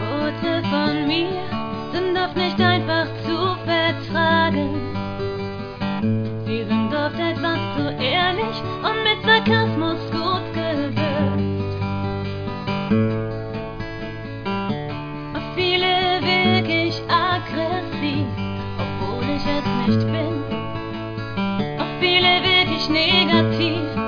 Worte von mir sind oft nicht einfach zu vertragen. Sie sind oft etwas zu ehrlich und mit Sarkasmus gut gewürzt. Auf viele wirke aggressiv, obwohl ich es nicht bin. Auf viele wirke negativ.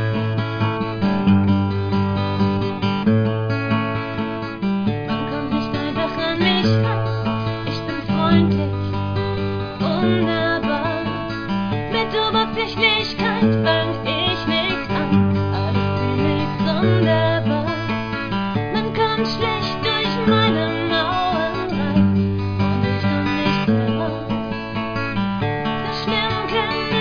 wunderbar. Man kommt schlecht durch meine Mauern rein und ich komme nicht heraus. So schlimm kann's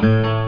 Gefühl